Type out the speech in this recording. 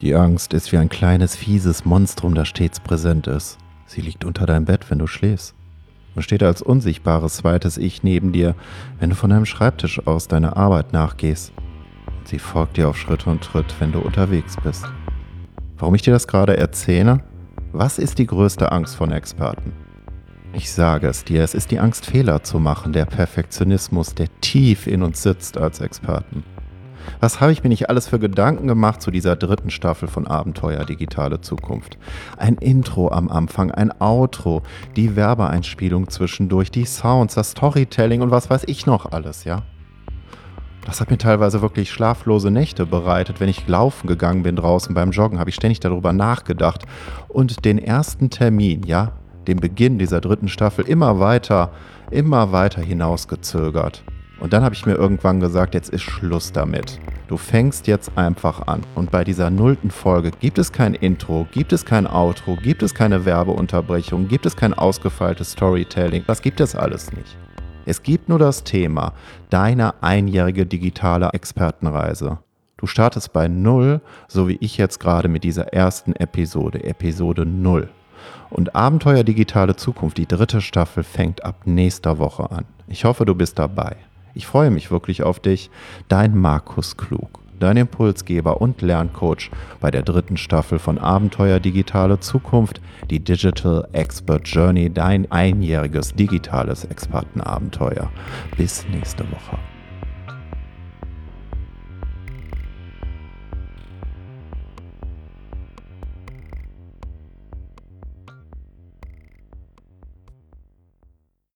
Die Angst ist wie ein kleines, fieses Monstrum, das stets präsent ist. Sie liegt unter deinem Bett, wenn du schläfst. Und steht als unsichtbares zweites Ich neben dir, wenn du von deinem Schreibtisch aus deiner Arbeit nachgehst. Und sie folgt dir auf Schritt und Tritt, wenn du unterwegs bist. Warum ich dir das gerade erzähle? Was ist die größte Angst von Experten? Ich sage es dir, es ist die Angst, Fehler zu machen, der Perfektionismus, der tief in uns sitzt als Experten. Was habe ich mir nicht alles für Gedanken gemacht zu dieser dritten Staffel von Abenteuer Digitale Zukunft? Ein Intro am Anfang, ein Outro, die Werbeeinspielung zwischendurch, die Sounds, das Storytelling und was weiß ich noch alles, ja? Das hat mir teilweise wirklich schlaflose Nächte bereitet. Wenn ich laufen gegangen bin draußen beim Joggen, habe ich ständig darüber nachgedacht. Und den ersten Termin, ja, den Beginn dieser dritten Staffel immer weiter, immer weiter hinausgezögert. Und dann habe ich mir irgendwann gesagt, jetzt ist Schluss damit. Du fängst jetzt einfach an. Und bei dieser nullten Folge gibt es kein Intro, gibt es kein Outro, gibt es keine Werbeunterbrechung, gibt es kein ausgefeiltes Storytelling. Das gibt es alles nicht. Es gibt nur das Thema deiner einjährige digitale Expertenreise. Du startest bei Null, so wie ich jetzt gerade mit dieser ersten Episode, Episode Null. Und Abenteuer Digitale Zukunft, die dritte Staffel, fängt ab nächster Woche an. Ich hoffe, du bist dabei. Ich freue mich wirklich auf dich. Dein Markus Klug, dein Impulsgeber und Lerncoach bei der dritten Staffel von Abenteuer Digitale Zukunft, die Digital Expert Journey, dein einjähriges digitales Expertenabenteuer. Bis nächste Woche.